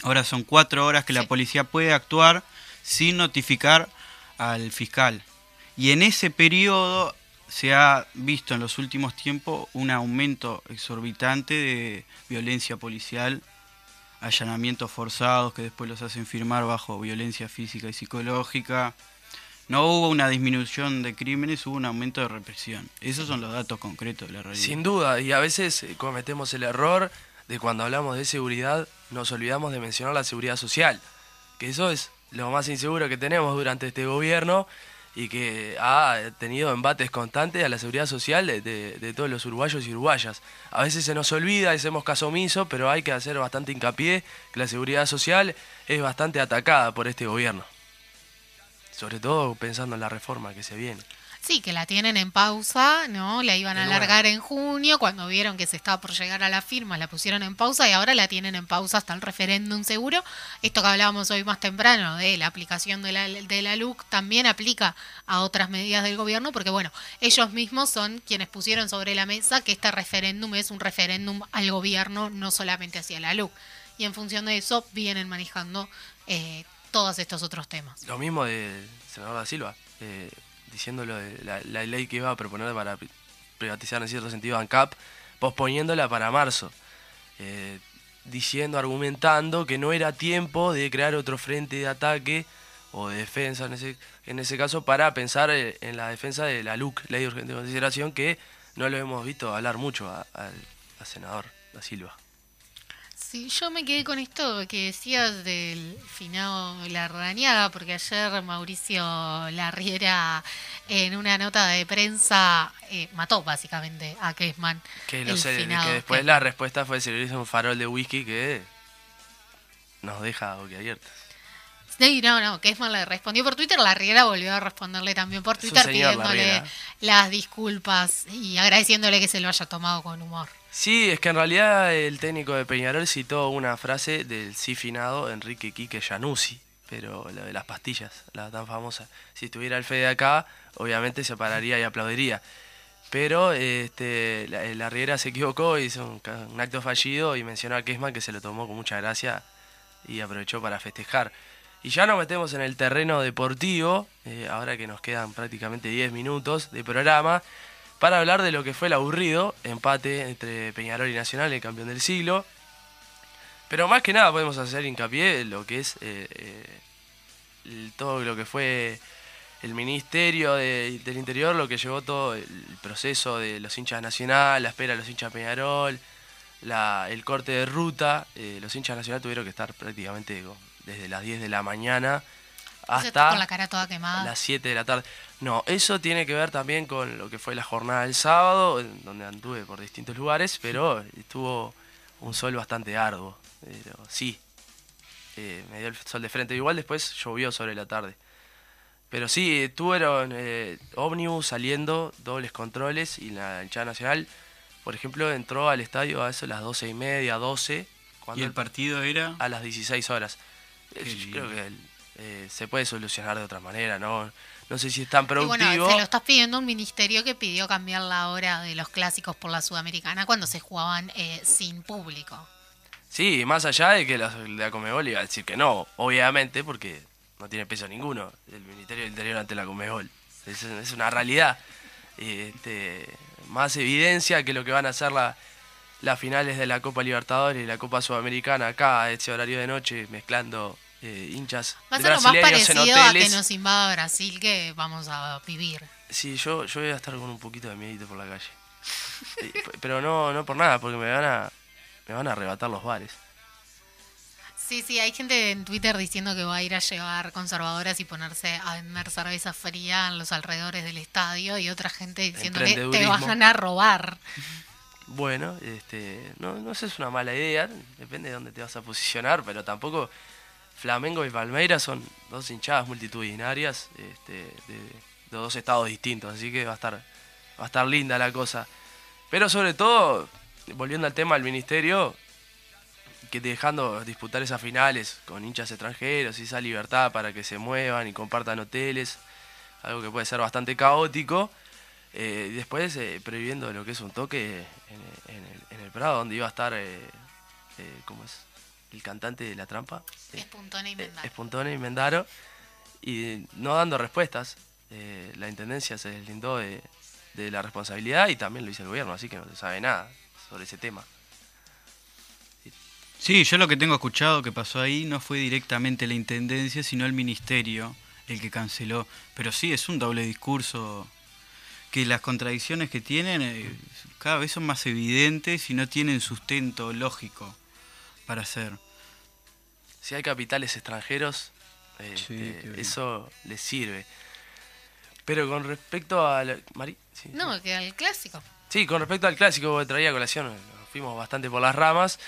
ahora son cuatro horas que la policía puede actuar sin notificar al fiscal. Y en ese periodo se ha visto en los últimos tiempos un aumento exorbitante de violencia policial, allanamientos forzados que después los hacen firmar bajo violencia física y psicológica. No hubo una disminución de crímenes, hubo un aumento de represión. Esos son los datos concretos de la realidad. Sin duda, y a veces eh, cometemos el error de cuando hablamos de seguridad, nos olvidamos de mencionar la seguridad social, que eso es lo más inseguro que tenemos durante este gobierno y que ha tenido embates constantes a la seguridad social de, todos los uruguayos y uruguayas. A veces se nos olvida, hacemos caso omiso, pero hay que hacer bastante hincapié que la seguridad social es bastante atacada por este gobierno. Sobre todo pensando en la reforma que se viene. Sí, que la tienen en pausa, ¿no? La iban a alargar en junio, cuando vieron que se estaba por llegar a la firma, la pusieron en pausa y ahora la tienen en pausa hasta el referéndum seguro. Esto que hablábamos hoy más temprano de la aplicación de la, de la LUC también aplica a otras medidas del gobierno, porque bueno, ellos mismos son quienes pusieron sobre la mesa que este referéndum es un referéndum al gobierno, no solamente hacia la LUC. Y en función de eso vienen manejando eh, todos estos otros temas. Lo mismo del senador da Silva, eh, diciendo lo de la, ley que iba a proponer para pri- privatizar en cierto sentido ANCAP, posponiéndola para marzo, eh, diciendo, argumentando que no era tiempo de crear otro frente de ataque o de defensa en ese, en ese caso para pensar eh, en la defensa de la LUC, Ley de Urgente Consideración, que no lo hemos visto hablar mucho al senador da Silva. Sí, yo me quedé con esto que decías del finado Larrañaga, porque ayer Mauricio Larriera en una nota de prensa eh, mató básicamente a Kessman. Que, lo el sé, finado que después la respuesta fue servirse un farol de whisky que nos deja boquiabiertos. Sí, no, no, Kessman le respondió por Twitter, Larriera volvió a responderle también por Twitter pidiéndole Larriera. las disculpas y agradeciéndole que se lo haya tomado con humor. Sí, es que en realidad el técnico de Peñarol citó una frase del sí finado Enrique Quique Januzzi, pero la de las pastillas, la tan famosa. Si estuviera el Fede acá, obviamente se pararía y aplaudiría. Pero este, la, la Riera se equivocó, hizo un, un acto fallido y mencionó a Kessman que se lo tomó con mucha gracia y aprovechó para festejar. Y ya nos metemos en el terreno deportivo, eh, ahora que nos quedan prácticamente 10 minutos de programa, para hablar de lo que fue el aburrido empate entre Peñarol y Nacional, el campeón del siglo. Pero más que nada podemos hacer hincapié en lo que es eh, eh, todo lo que fue el Ministerio de- del Interior, lo que llevó todo el proceso de los hinchas Nacional, la espera de los hinchas Peñarol, el corte de ruta. eh, los hinchas Nacional tuvieron que estar prácticamente desde las 10 de la mañana hasta con la cara toda quemada. las 7 de la tarde. No, eso tiene que ver también con lo que fue la jornada del sábado, donde anduve por distintos lugares, pero estuvo un sol bastante arduo. Pero sí, eh, me dio el sol de frente. Igual después llovió sobre la tarde. Pero sí, tuvieron eh, ómnibus saliendo, dobles controles y la hinchada nacional por ejemplo, entró al estadio a eso a las 12 y media, 12, cuando Y el partido era. a las 16 horas. Qué yo lindo. creo que eh, se puede solucionar de otra manera, ¿no? No sé si es tan Y productivo. bueno, se lo estás pidiendo un ministerio que pidió cambiar la hora de los clásicos por la Sudamericana cuando se jugaban eh, sin público. Sí, más allá de que de la Comebol iba a decir que no, obviamente, porque no tiene peso ninguno el Ministerio del Interior ante la Comebol. Es, es una realidad. Este, más evidencia que lo que van a hacer la- las finales de la Copa Libertadores y la Copa Sudamericana acá a ese horario de noche, mezclando eh, hinchas Va a ser lo más en parecido a que nos invada Brasil que vamos a vivir. Sí, yo, yo voy a estar con un poquito de miedito por la calle. Eh, Pero no, no por nada, porque me van a, me van a arrebatar los bares. Sí, sí, hay gente en Twitter diciendo que va a ir a llevar conservadoras y ponerse a vender cerveza fría en los alrededores del estadio y otra gente diciendo que te van a robar. Bueno, este, no, no sé, es una mala idea, depende de dónde te vas a posicionar, pero tampoco Flamengo y Palmeiras son dos hinchadas multitudinarias este, de, dos estados distintos, así que va a estar va a estar linda la cosa. Pero sobre todo, volviendo al tema del ministerio, que dejando disputar esas finales con hinchas extranjeros y esa libertad para que se muevan y compartan hoteles, algo que puede ser bastante caótico. Eh, y después eh, prohibiendo lo que es un toque en, en el, en el Prado, donde iba a estar, eh, eh, ¿cómo es? El cantante de La Trampa, eh, Espuntone y eh, Mendaro. Espuntone y Mendaro, y no dando respuestas. Eh, la Intendencia se deslindó de, de la responsabilidad y también lo hizo el gobierno, así que no se sabe nada sobre ese tema. Sí, yo lo que tengo escuchado que pasó ahí no fue directamente la intendencia, sino el ministerio el que canceló. Pero sí, es un doble discurso que las contradicciones que tienen eh, cada vez son más evidentes y no tienen sustento lógico para hacer. Si hay capitales extranjeros, eh, Sí, este, eso les sirve. Pero con respecto a... la- Mari, sí, sí. No, que al clásico. Sí, con respecto al clásico que traía a colación, nos fuimos bastante por las ramas.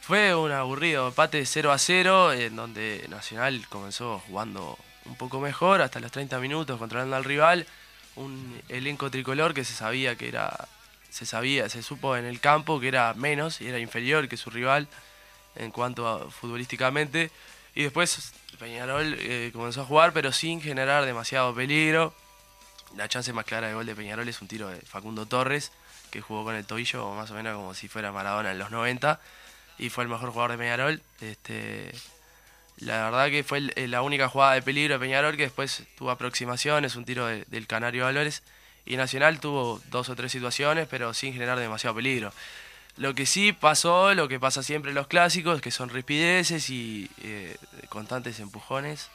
Fue un aburrido empate 0 a 0, en donde Nacional comenzó jugando un poco mejor, hasta los 30 minutos, controlando al rival. Un elenco tricolor que se sabía que era. Se sabía, se supo en el campo que era menos y era inferior que su rival en cuanto a futbolísticamente. Y después Peñarol eh, comenzó a jugar, pero sin generar demasiado peligro. La chance más clara de gol de Peñarol es un tiro de Facundo Torres, que jugó con el tobillo más o menos como si fuera Maradona en los 90 y fue el mejor jugador de Peñarol. Este, la verdad que fue eh, la única jugada de peligro de Peñarol que después tuvo aproximaciones, un tiro de- del Canario Valores. Y Nacional tuvo dos o tres situaciones, pero sin generar demasiado peligro. Lo que sí pasó, lo que pasa siempre en los clásicos, que son ripideces y eh, constantes empujones,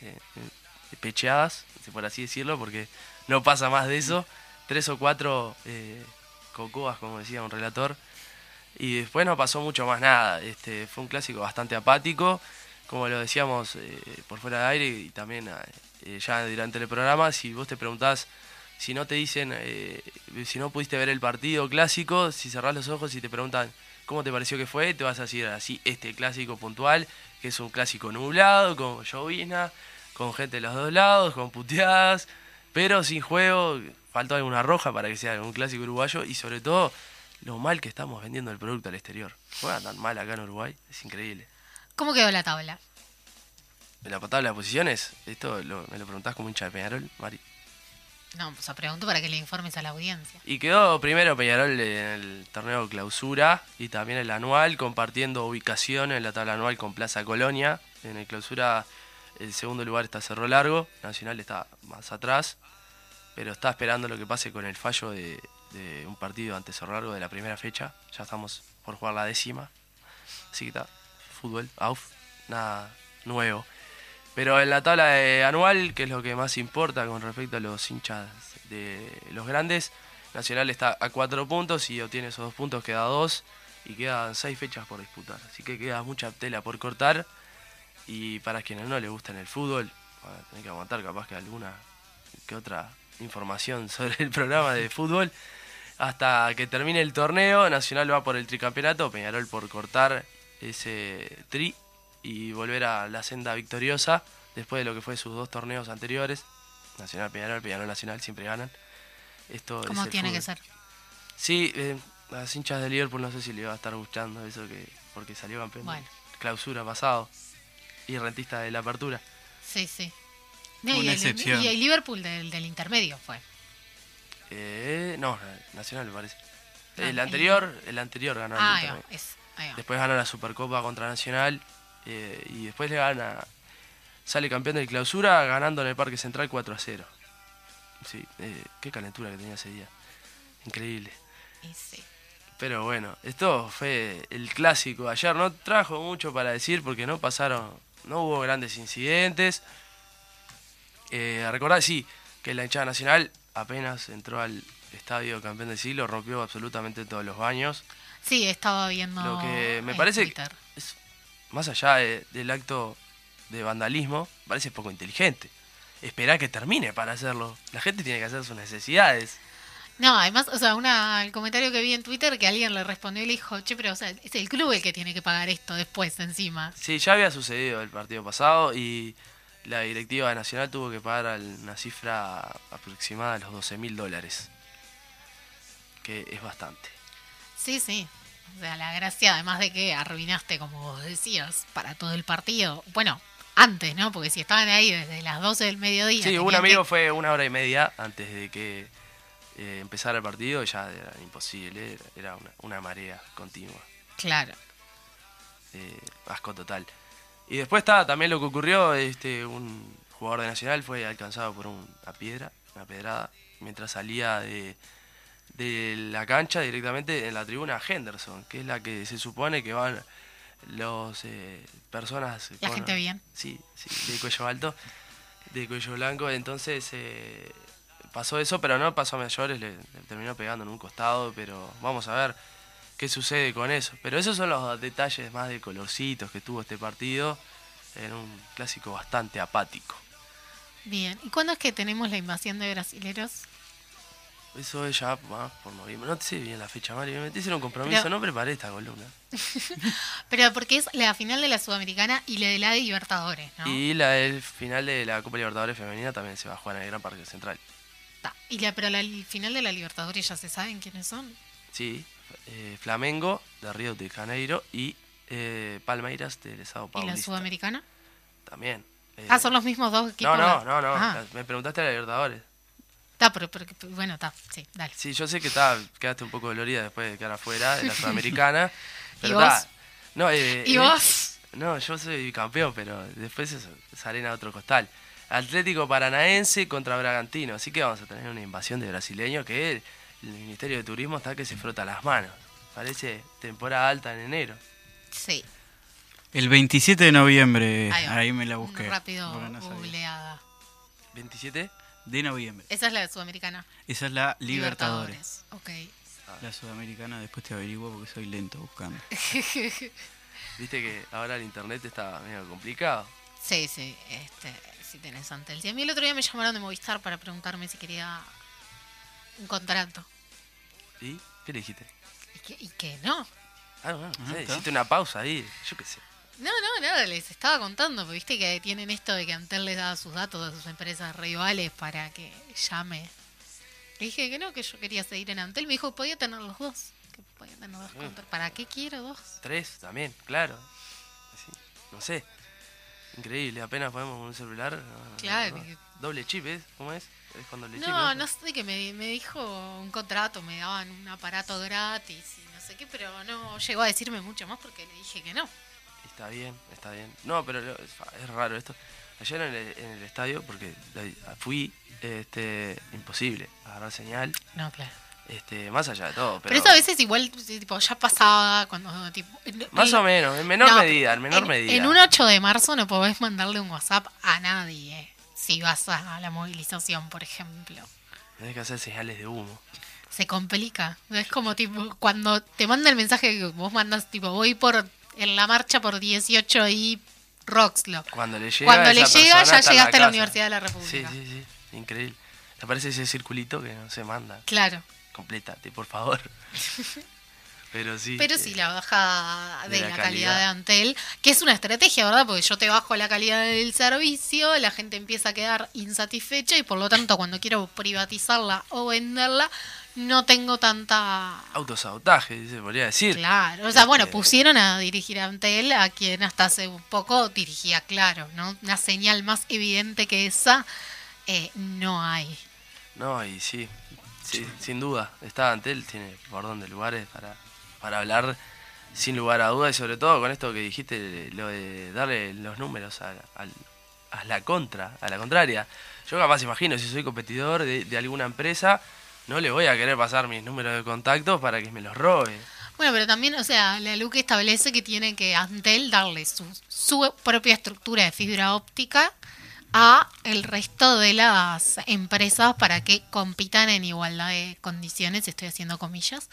eh, eh, pecheadas, por así decirlo, porque no pasa más de eso. Tres o cuatro eh, como decía un relator. Y después no pasó mucho más nada. Este, fue un clásico bastante apático, como lo decíamos por fuera de aire y también ya durante el programa. Si vos te preguntás, si no te dicen, eh, si no pudiste ver el partido clásico, si cerrás los ojos y te preguntan cómo te pareció que fue, te vas a decir así, este clásico puntual, que es un clásico nublado, con llovizna, con gente de los dos lados, con puteadas, pero sin juego, faltó alguna roja para que sea un clásico uruguayo y sobre todo lo mal que estamos vendiendo el producto al exterior. Juega tan mal acá en Uruguay, es increíble. ¿Cómo quedó la tabla? En la tabla de posiciones, esto lo- me lo preguntás como hincha de Peñarol, Mari. No, pues pregunto para que le informes a la audiencia. Y quedó primero Peñarol en el torneo clausura y también el anual, compartiendo ubicación en la tabla anual con Plaza Colonia. En el clausura el segundo lugar está Cerro Largo, Nacional está más atrás, pero está esperando lo que pase con el fallo de, de un partido ante Cerro Largo de la primera fecha. Ya estamos por jugar la décima. Así que está, fútbol, AUF, nada nuevo. Pero en la tabla anual, que es lo que más importa con respecto a los hinchas de los grandes, Nacional está a cuatro puntos y obtiene esos dos puntos, queda dos y quedan seis fechas por disputar. Así que queda mucha tela por cortar. Y para quienes no les gustan el fútbol, van que aguantar capaz que alguna que otra información sobre el programa de fútbol. Hasta que termine el torneo, Nacional va por el tricampeonato, Peñarol por cortar ese tri y volver a la senda victoriosa después de lo que fue sus dos torneos anteriores. Nacional Peñarol, Peñarol Nacional siempre ganan. Esto es ¿Cómo el tiene que ser? Sí, eh, a los hinchas de Liverpool no sé si le va a estar gustando eso que porque salió campeón Bueno. clausura pasado y rentista de la apertura. Sí, sí. No, Una y, el, excepción. y el Liverpool del, del intermedio fue. Eh, no, Nacional me parece. No, el el- anterior, el anterior ganó el Ah, ahí Inter. va, es, ahí va. Después gana la Supercopa contra Nacional eh, y después le gana, sale campeón de clausura ganando en el Parque Central 4 a 0. Sí, eh, qué calentura que tenía ese día. Increíble. Sí. Pero bueno, esto fue el clásico. Ayer no trajo mucho para decir porque no pasaron, no hubo grandes incidentes. Eh, recordar, sí, que la hinchada nacional apenas entró al estadio campeón del siglo, rompió absolutamente todos los baños. Sí, estaba viendo. Lo que me parece Twitter. Más allá de- del acto de vandalismo, parece poco inteligente. Esperar que termine para hacerlo. La gente tiene que hacer sus necesidades. No, además, o sea, una, el comentario que vi en Twitter que alguien le respondió y le dijo, che, pero o sea, es el club el que tiene que pagar esto después encima. Sí, ya había sucedido el partido pasado y la directiva nacional tuvo que pagar una cifra aproximada de los 12 mil dólares. Que es bastante. Sí, sí. O sea, la gracia, además de que arruinaste, como vos decías, para todo el partido. Bueno, antes, ¿no? Porque si estaban ahí desde las 12 del mediodía. Sí, un amigo que- fue una hora y media antes de que eh, empezara el partido y ya era imposible, era, una, una marea continua. Claro. eh, asco total. Y después está también lo que ocurrió, este un jugador de Nacional fue alcanzado por un- una piedra, una pedrada, mientras salía de, de la cancha directamente en la tribuna Henderson, que es la que se supone que van los eh, personas La gente bien. Sí, sí, de cuello alto, de cuello blanco, entonces eh, pasó eso, pero no pasó a mayores, le, le terminó pegando en un costado, pero vamos a ver qué sucede con eso. Pero esos son los detalles más de colorcitos que tuvo este partido en un clásico bastante apático. Bien. ¿Y cuándo es que tenemos la invasión de brasileros? Eso es ya más por noviembre. No sé bien la fecha, Mario. Me metiste en un compromiso, Pero- no preparé esta columna. Pero porque es la final de la Sudamericana y la de la de Libertadores, ¿no? Y la del final de la Copa Libertadores Femenina también se va a jugar en el Gran Parque Central. Ta. Y la, pero la final de la Libertadores ya se saben quiénes son. Sí, eh, Flamengo de Río de Janeiro y eh, Palmeiras del Sao ¿Y Paulo. la Sudamericana? También. Eh, Ah, son los mismos dos No, equipos. no, no, no. Ah, Me preguntaste a la Libertadores. Ta, pero, pero- bueno, está, sí, dale. Sí, yo sé que está, quedaste un poco dolorida después de quedar afuera de la Sudamericana. pero vos? ta, no, eh, ¿Y eh, vos? No, yo soy campeón, pero después es, es arena de otro costal. Atlético Paranaense contra Bragantino. Así que vamos a tener una invasión de brasileños que el, el Ministerio de Turismo está que se frota las manos. Parece temporada alta en enero. Sí. El 27 de noviembre, Ahí me la busqué. rápido porque no sabía. googleada. ¿27? De noviembre. Esa es la de Sudamericana. Esa es la Libertadores. Ok. La sudamericana después te averiguo porque soy lento buscando. Viste que ahora el internet está medio complicado. Sí, sí, este, si tenés Antel. Sí, a mí el otro día me llamaron de Movistar para preguntarme si quería un contrato. ¿Y qué le dijiste? Y que, y que no. Ah, bueno, sí, está. hiciste una pausa ahí, yo qué sé. No, no, nada, les estaba contando, porque viste que tienen esto de que Antel les da sus datos a sus empresas rivales para que llame. Le dije que no, que yo quería seguir en Antel. Me dijo que podía tener los dos. Que podía tener dos Mm. contratos. ¿Para qué quiero dos? Tres también, claro. Así, no sé. Increíble, apenas podemos un celular. no, Claro, no. Doble chip, ¿es? ¿Cómo es? Es cuando le chip, No, no sé, que me, me dijo un contrato, me daban un aparato gratis y no sé qué, pero no llegó a decirme mucho más porque le dije que no. Está bien, está bien. No, pero es raro esto. Ayer en el, en el estadio, porque fui, este, imposible agarrar señal, No, claro. este, más allá de todo. Pero, Pero, eso a veces igual, tipo, ya pasaba cuando, tipo... Más el- o menos, en menor No, medida, en menor en, medida. En un 8 de marzo no podés mandarle un WhatsApp a nadie si vas a la movilización, por ejemplo. Tenés que hacer señales de humo. Se complica. Es como tipo, cuando te manda el mensaje que vos mandas, tipo, voy por en la marcha por 18 y Roxlo. Cuando le llega, Cuando le llega, ya llegaste a la. Universidad de la Sí, República. sí, sí. Increíble. Te aparece ese circulito que no se manda. Claro. Complétate, por favor. Pero sí. Pero eh, sí, la baja de, de la, la calidad. calidad. de Antel, que es una estrategia, ¿verdad? Porque yo te bajo la calidad del servicio, la gente empieza a quedar insatisfecha y por lo tanto cuando quiero privatizarla o venderla, no tengo tanta... Autosabotaje, se podría decir. Claro, o sea, bueno, Este, pusieron a dirigir a Antel, a quien hasta hace un poco dirigía Claro, ¿no? Una señal más evidente que esa eh, no hay. No, y sí, sí, sin duda. Está Antel, tiene por donde lugares para, para hablar sin lugar a dudas y sobre todo con esto que dijiste, lo de darle los números a, al- a la contra, a la contraria. Yo capaz imagino, si soy competidor de, de alguna empresa, no le voy a querer pasar mis números de contacto para que me los robe. Bueno, pero también, o sea, la LUC establece que tiene que Antel darle su, su propia estructura de fibra óptica a el resto de las empresas para que compitan en igualdad de condiciones, estoy haciendo comillas,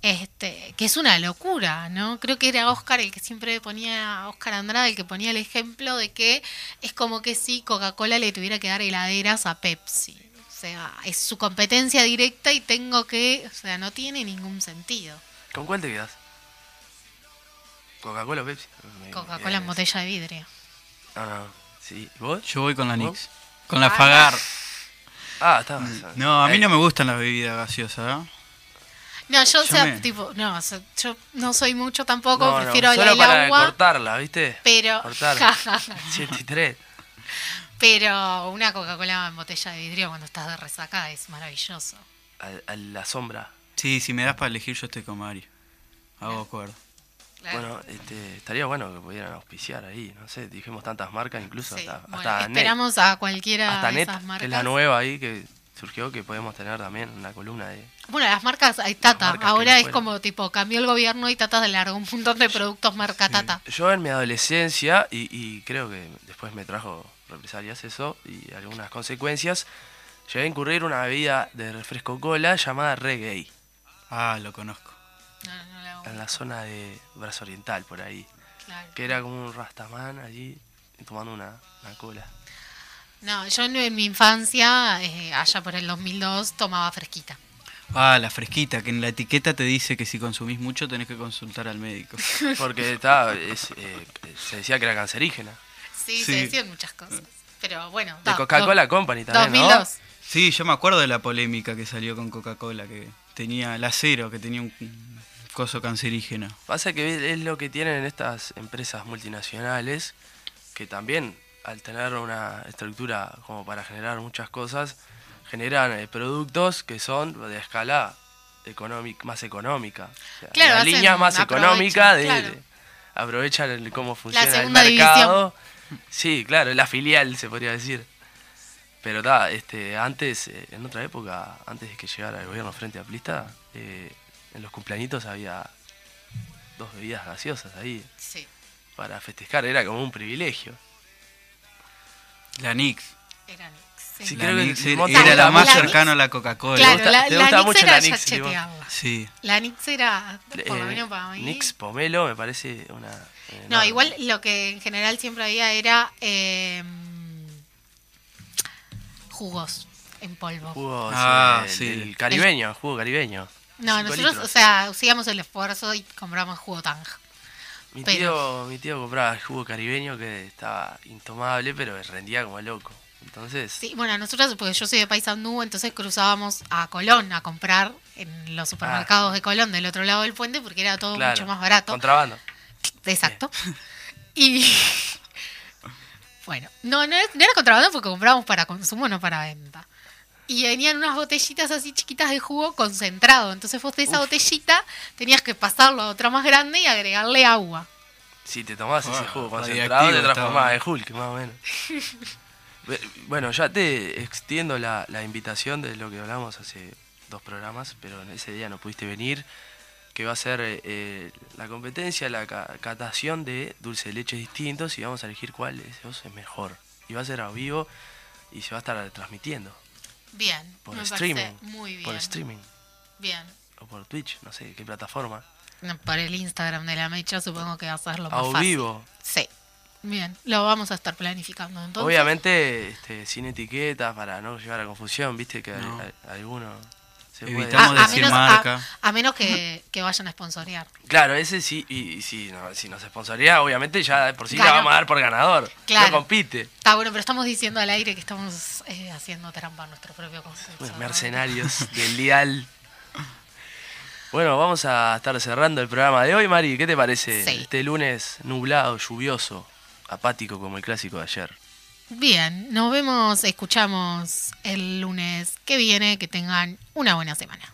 este, que es una locura, ¿no? Creo que era Oscar el que siempre ponía, Oscar Andrade, el que ponía el ejemplo de que es como que si Coca-Cola le tuviera que dar heladeras a Pepsi. O sea, es su competencia directa y tengo que, o sea, no tiene ningún sentido. ¿Con cuál te quedas? ¿Coca-Cola o Pepsi? Coca-Cola en botella de vidrio. No, no. Sí. ¿Y ¿Vos? Yo voy con la. Nix. Con la Fagar. Ah, estabas. No, a mí Eh, no me gustan las bebidas gaseosas. ¿eh? No, yo, o sea, me- tipo, no, o sea, yo no soy mucho tampoco, no, no, prefiero la solo para agua, cortarla, ¿viste? pero Cortar. 73. pero una Coca-Cola en botella de vidrio cuando estás de resaca es maravilloso. A, a la sombra. Sí, si me das para elegir, yo estoy con Mario. Hago acuerdo. Claro. Bueno, este, estaría bueno que pudieran auspiciar ahí, no sé, dijimos tantas marcas, incluso Sí, hasta, bueno, hasta Net, esperamos a cualquiera hasta de Net, esas que marcas. es la nueva ahí que surgió, que podemos tener también una columna de... Bueno, las marcas, hay Tata, marcas que ahora es como tipo, cambió el gobierno y Tata le largó un montón de productos marca Tata. Yo en mi adolescencia, y, y creo que después me trajo represalias eso y algunas consecuencias, llegué a incurrir una bebida de refresco cola llamada reggae, Ah, lo conozco. No, no la en la zona de Brazo Oriental, por ahí, claro. que era como un rastamán allí tomando una, una cola. No, yo en, en mi infancia, eh, allá por el 2002, tomaba fresquita. Ah, la fresquita, que en la etiqueta te dice que si consumís mucho tenés que consultar al médico. Porque estaba, es, eh, se decía que era cancerígena. Sí, Sí. se decían muchas cosas. Pero bueno, De Coca-Cola Company también, 2002. Sí, yo me acuerdo de la polémica que salió con Coca-Cola, que tenía el acero, que tenía un coso cancerígeno. Pasa que es lo que tienen estas empresas multinacionales, que también al tener una estructura como para generar muchas cosas, generan eh, productos que son de escala económica, más económica. O sea, Claro, la línea más aprovechan, económica de, claro. de- aprovechan el- cómo funciona el segunda mercado. Sí, claro, la filial se podría decir. Pero da, este, antes, eh, en otra época, antes de que llegara el gobierno frente a Plista, eh, en los cumpleañitos había dos bebidas gaseosas ahí Sí, para festejar, era como un privilegio. La Nix. era Nix. Sí. Sí, La creo que Nix el era, la más mucho. cercana a la Coca-Cola. Claro, gusta- la, te la gusta Nix mucho era la Nix, digo. chetearla. Sí. La Nix era, por lo Eh, menos para mí. Nix Pomelo me parece una... No, enorme. igual lo que en general siempre había era eh, jugos en polvo. Jugos, Ah, eh, sí. el caribeño, jugo caribeño. No, nosotros, litros. o sea, hacíamos el esfuerzo y compramos jugo Tang. Mi pero- tío, mi tío compraba el jugo caribeño que estaba intomable, pero rendía como loco. Entonces, Sí, bueno, nosotros, porque yo soy de Paysandú, entonces cruzábamos a Colón a comprar en los supermercados de Colón del otro lado del puente porque era todo Ah. claro, mucho más barato. Contrabando. Exacto. Y bueno, no, no, era- no era contrabando porque comprábamos para consumo, no para venta. Y venían unas botellitas así chiquitas de jugo concentrado. Entonces vos de esa botellita tenías que pasarlo a otra más grande y agregarle agua. Si te tomabas ese Ah, jugo concentrado, te transformabas en Hulk, más o menos. Be- Bueno, ya te extiendo la, la invitación de lo que hablamos hace dos programas, pero en ese día no pudiste venir, que va a ser eh, eh, la competencia, la ca- catación de dulce de leche distintos y vamos a elegir cuál de esos es mejor. Y va a ser a vivo y se va a estar transmitiendo Bien, por me streaming. muy bien. Por streaming Bien. o por Twitch, no sé qué plataforma. No, Por el Instagram de la Mecha supongo que va a ser lo más A fácil. vivo. Sí. Bien, lo vamos a estar planificando entonces. Obviamente este, sin etiquetas para no llevar a confusión, viste que No. a- alguno se Evitamos puede... a, a decir menos, marca. a menos que, que vayan a sponsorear. Claro, ese sí, y, y si, no, si nos sponsoría, obviamente ya por sí Ganó. la vamos a dar por ganador. Claro. No compite. Está bueno, pero estamos diciendo al aire que estamos eh, haciendo trampa a nuestro propio concepto. Bueno, ¿no? mercenarios del dial. Bueno, vamos a estar cerrando el programa de hoy, Mari. ¿Qué te parece? Sí. Este lunes nublado, lluvioso, apático como el clásico de ayer. Bien, nos vemos, escuchamos el lunes que viene. Que tengan una buena semana.